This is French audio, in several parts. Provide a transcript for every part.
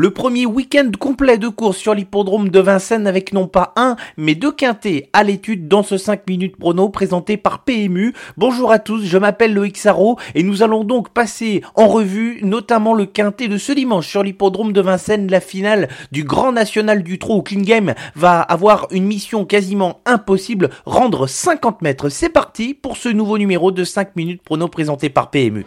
Le premier week-end complet de course sur l'hippodrome de Vincennes avec non pas un, mais deux quintés à l'étude dans ce 5 minutes prono présenté par PMU. Bonjour à tous, je m'appelle Loïc Sarro et nous allons donc passer en revue notamment le quintet de ce dimanche sur l'hippodrome de Vincennes. La finale du Grand National du Trot au Clean Game va avoir une mission quasiment impossible, rendre 50 mètres. C'est parti pour ce nouveau numéro de 5 minutes prono présenté par PMU.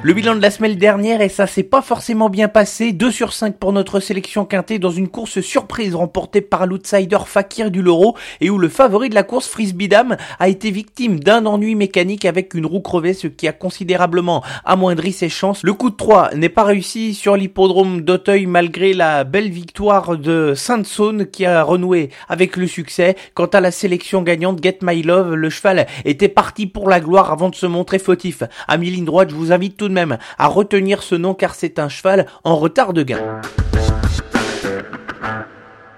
Le bilan de la semaine dernière, et ça s'est pas forcément bien passé, 2 sur 5 pour notre sélection quintée dans une course surprise remportée par l'outsider Fakir du Loro et où le favori de la course Frisbee Dam a été victime d'un ennui mécanique avec une roue crevée, ce qui a considérablement amoindri ses chances. Le coup de 3 n'est pas réussi sur l'hippodrome d'Auteuil malgré la belle victoire de Sainte-Saône qui a renoué avec le succès. Quant à la sélection gagnante Get My Love, le cheval était parti pour la gloire avant de se montrer fautif. À mi-ligne droite, je vous invite tout même à retenir ce nom car c'est un cheval en retard de gain.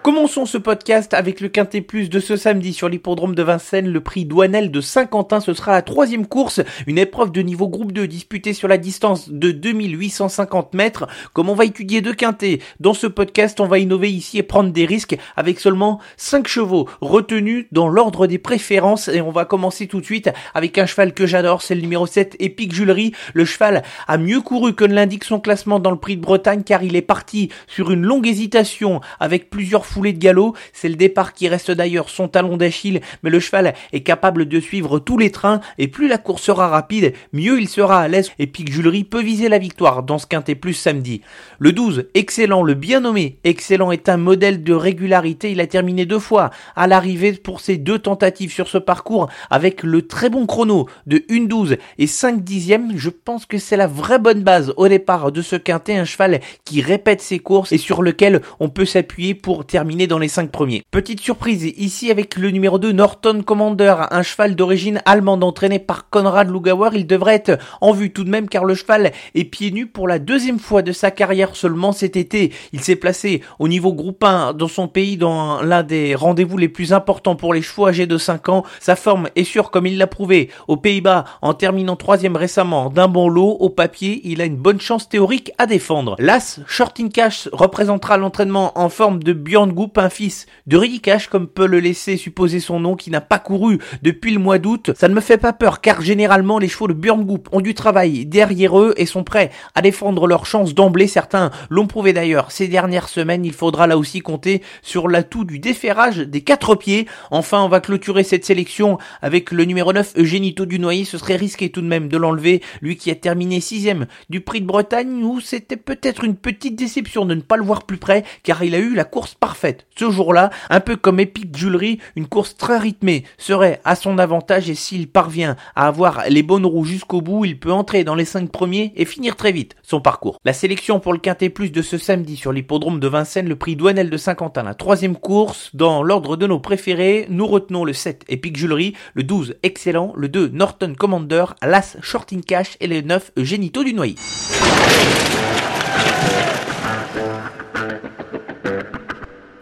Commençons ce podcast avec le Quintet Plus de ce samedi sur l'hippodrome de Vincennes. Le prix Douanel de Saint-Quentin, ce sera la troisième course, une épreuve de niveau groupe 2 disputée sur la distance de 2850 mètres. Comme on va étudier deux quintets dans ce podcast, on va innover ici et prendre des risques avec seulement 5 chevaux retenus dans l'ordre des préférences. Et on va commencer tout de suite avec un cheval que j'adore, c'est le numéro 7, Epic Julery. Le cheval a mieux couru que ne l'indique son classement dans le prix de Bretagne car il est parti sur une longue hésitation avec plusieurs foulée de galop. C'est le départ qui reste d'ailleurs son talon d'Achille, mais le cheval est capable de suivre tous les trains et plus la course sera rapide, mieux il sera à l'aise et Pic Julery peut viser la victoire dans ce quintet plus samedi. Le 12, excellent, le bien nommé, excellent est un modèle de régularité. Il a terminé deux fois à l'arrivée pour ses deux tentatives sur ce parcours avec le très bon chrono de 1-12 et 5 dixièmes. Je pense que c'est la vraie bonne base au départ de ce quintet, un cheval qui répète ses courses et sur lequel on peut s'appuyer pour terminer dans les 5 premiers. Petite surprise ici avec le numéro 2 Norton Commander, un cheval d'origine allemande entraîné par Konrad Lugauer. Il devrait être en vue tout de même car le cheval est pieds nus pour la deuxième fois de sa carrière seulement cet été. Il s'est placé au niveau groupe 1 dans son pays dans l'un des rendez-vous les plus importants pour les chevaux âgés de 5 ans. Sa forme est sûre comme il l'a prouvé aux Pays-Bas en terminant troisième récemment d'un bon lot. Au papier, il a une bonne chance théorique à défendre. L'As Shorting Cash représentera l'entraînement en forme de Goop, un fils de Rudy Cash comme peut le laisser supposer son nom qui n'a pas couru depuis le mois d'août. Ça ne me fait pas peur car généralement les chevaux de Björn Goop ont du travail derrière eux et sont prêts à défendre leurs chances d'emblée. Certains l'ont prouvé d'ailleurs ces dernières semaines. Il faudra là aussi compter sur l'atout du déferrage des quatre pieds. Enfin, on va clôturer cette sélection avec le numéro 9 Eugénito Dunoyer. Ce serait risqué tout de même de l'enlever. Lui qui a terminé sixième du prix de Bretagne où c'était peut-être une petite déception de ne pas le voir plus près car il a eu la course parfaite. Ce jour-là, un peu comme Epic Jewelry, une course très rythmée serait à son avantage et s'il parvient à avoir les bonnes roues jusqu'au bout, il peut entrer dans les cinq premiers et finir très vite son parcours. La sélection pour le Quintet Plus de ce samedi sur l'hippodrome de Vincennes, le prix Douanel de Saint-Quentin, la troisième course. Dans l'ordre de nos préférés, nous retenons le 7 Epic Jewelry, le 12 Excellent, le 2 Norton Commander, l'As Shorting Cash et le 9 Génito du Noyer.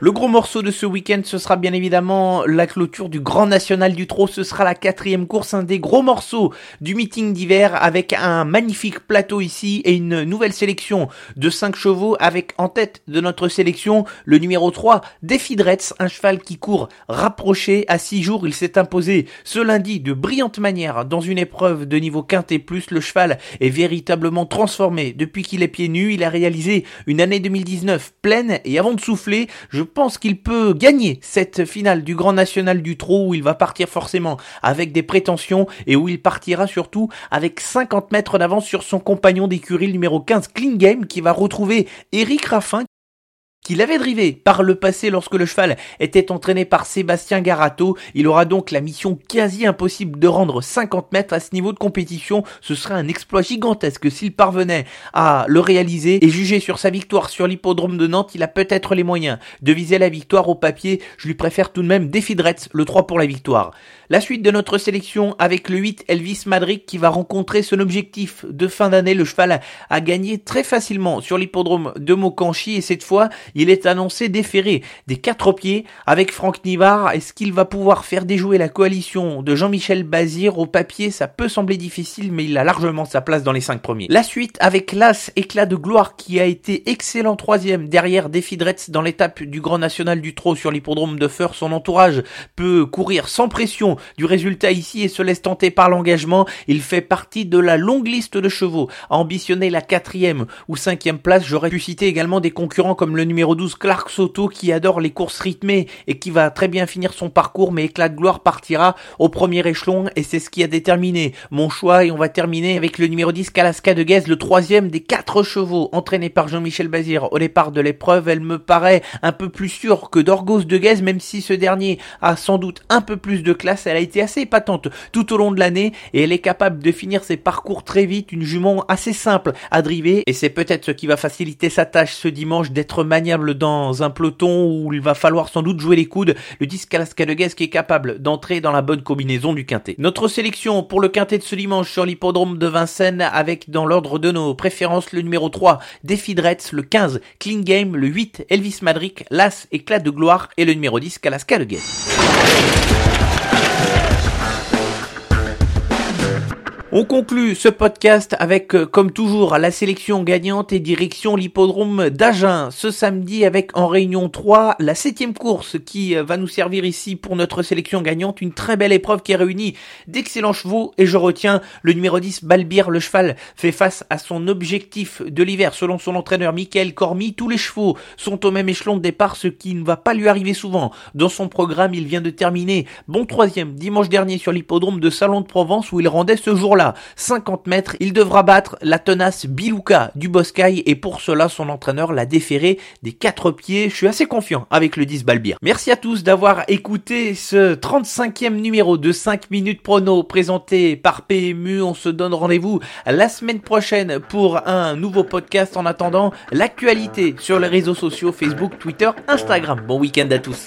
Le gros morceau de ce week-end, ce sera bien évidemment la clôture du Grand National du Trot. Ce sera la quatrième course, un des gros morceaux du meeting d'hiver avec un magnifique plateau ici et une nouvelle sélection de 5 chevaux avec en tête de notre sélection le numéro 3, Defidretz, un cheval qui court rapproché à 6 jours. Il s'est imposé ce lundi de brillante manière dans une épreuve de niveau quintet plus. Le cheval est véritablement transformé depuis qu'il est pieds nus. Il a réalisé une année 2019 pleine et avant de souffler, je pense qu'il peut gagner cette finale du Grand National du Trot où il va partir forcément avec des prétentions et où il partira surtout avec 50 mètres d'avance sur son compagnon d'écurie numéro 15 Clean qui va retrouver Eric Raffin qu'il avait drivé par le passé lorsque le cheval était entraîné par Sébastien Garato. Il aura donc la mission quasi impossible de rendre 50 mètres à ce niveau de compétition. Ce serait un exploit gigantesque s'il parvenait à le réaliser et juger sur sa victoire sur l'hippodrome de Nantes, il a peut-être les moyens de viser la victoire au papier. Je lui préfère tout de même Défi le 3 pour la victoire. La suite de notre sélection avec le 8 Elvis Madrid qui va rencontrer son objectif de fin d'année. Le cheval a gagné très facilement sur l'hippodrome de Mokanchi et cette fois il est annoncé déféré des quatre pieds avec Franck Nivard. Est-ce qu'il va pouvoir faire déjouer la coalition de Jean-Michel Bazir? Au papier ça peut sembler difficile mais il a largement sa place dans les cinq premiers. La suite avec l'As éclat de gloire qui a été excellent troisième derrière Defidretz dans l'étape du Grand National du Trot sur l'hippodrome de Feur. Son entourage peut courir sans pression du résultat ici et se laisse tenter par l'engagement. Il fait partie de la longue liste de chevaux à ambitionner la quatrième ou cinquième place. J'aurais pu citer également des concurrents comme le numéro 12 Clark Soto qui adore les courses rythmées et qui va très bien finir son parcours mais éclat de gloire partira au premier échelon et c'est ce qui a déterminé mon choix. Et on va terminer avec le numéro 10 Kalaska de Guez, le troisième des quatre chevaux entraînés par Jean-Michel Bazir. Au départ de l'épreuve. Elle me paraît un peu plus sûre que Dorgos de Guez même si ce dernier a sans doute un peu plus de classe. Elle a été assez épatante tout au long de l'année et elle est capable de finir ses parcours très vite, une jument assez simple à driver et c'est peut-être ce qui va faciliter sa tâche ce dimanche d'être dans un peloton où il va falloir sans doute jouer les coudes. Le disque Alaska de qui est capable d'entrer dans la bonne combinaison du quintet. Notre sélection pour le quintet de ce dimanche sur l'hippodrome de Vincennes avec dans l'ordre de nos préférences le numéro 3 Defidretz, le 15 Clean Game, le 8 Elvis Madrick, l'As Éclat de Gloire et le numéro 10 Alaska On conclut ce podcast avec, euh, comme toujours, la sélection gagnante et direction l'hippodrome d'Agen ce samedi avec en réunion 3 la septième course qui euh, va nous servir ici pour notre sélection gagnante. Une très belle épreuve qui réunit d'excellents chevaux et je retiens le numéro 10 Balbir le cheval fait face à son objectif de l'hiver selon son entraîneur Michael Cormy. Tous les chevaux sont au même échelon de départ ce qui ne va pas lui arriver souvent. Dans son programme il vient de terminer bon troisième dimanche dernier sur l'hippodrome de Salon de Provence où il rendait ce jour 50 mètres, il devra battre la tenace Bilouka du Boscaï et pour cela son entraîneur l'a déféré des quatre pieds. Je suis assez confiant avec le 10 Balbir. Merci à tous d'avoir écouté ce 35e numéro de 5 minutes prono présenté par PMU. On se donne rendez-vous la semaine prochaine pour un nouveau podcast. En attendant, l'actualité sur les réseaux sociaux Facebook, Twitter, Instagram. Bon week-end à tous.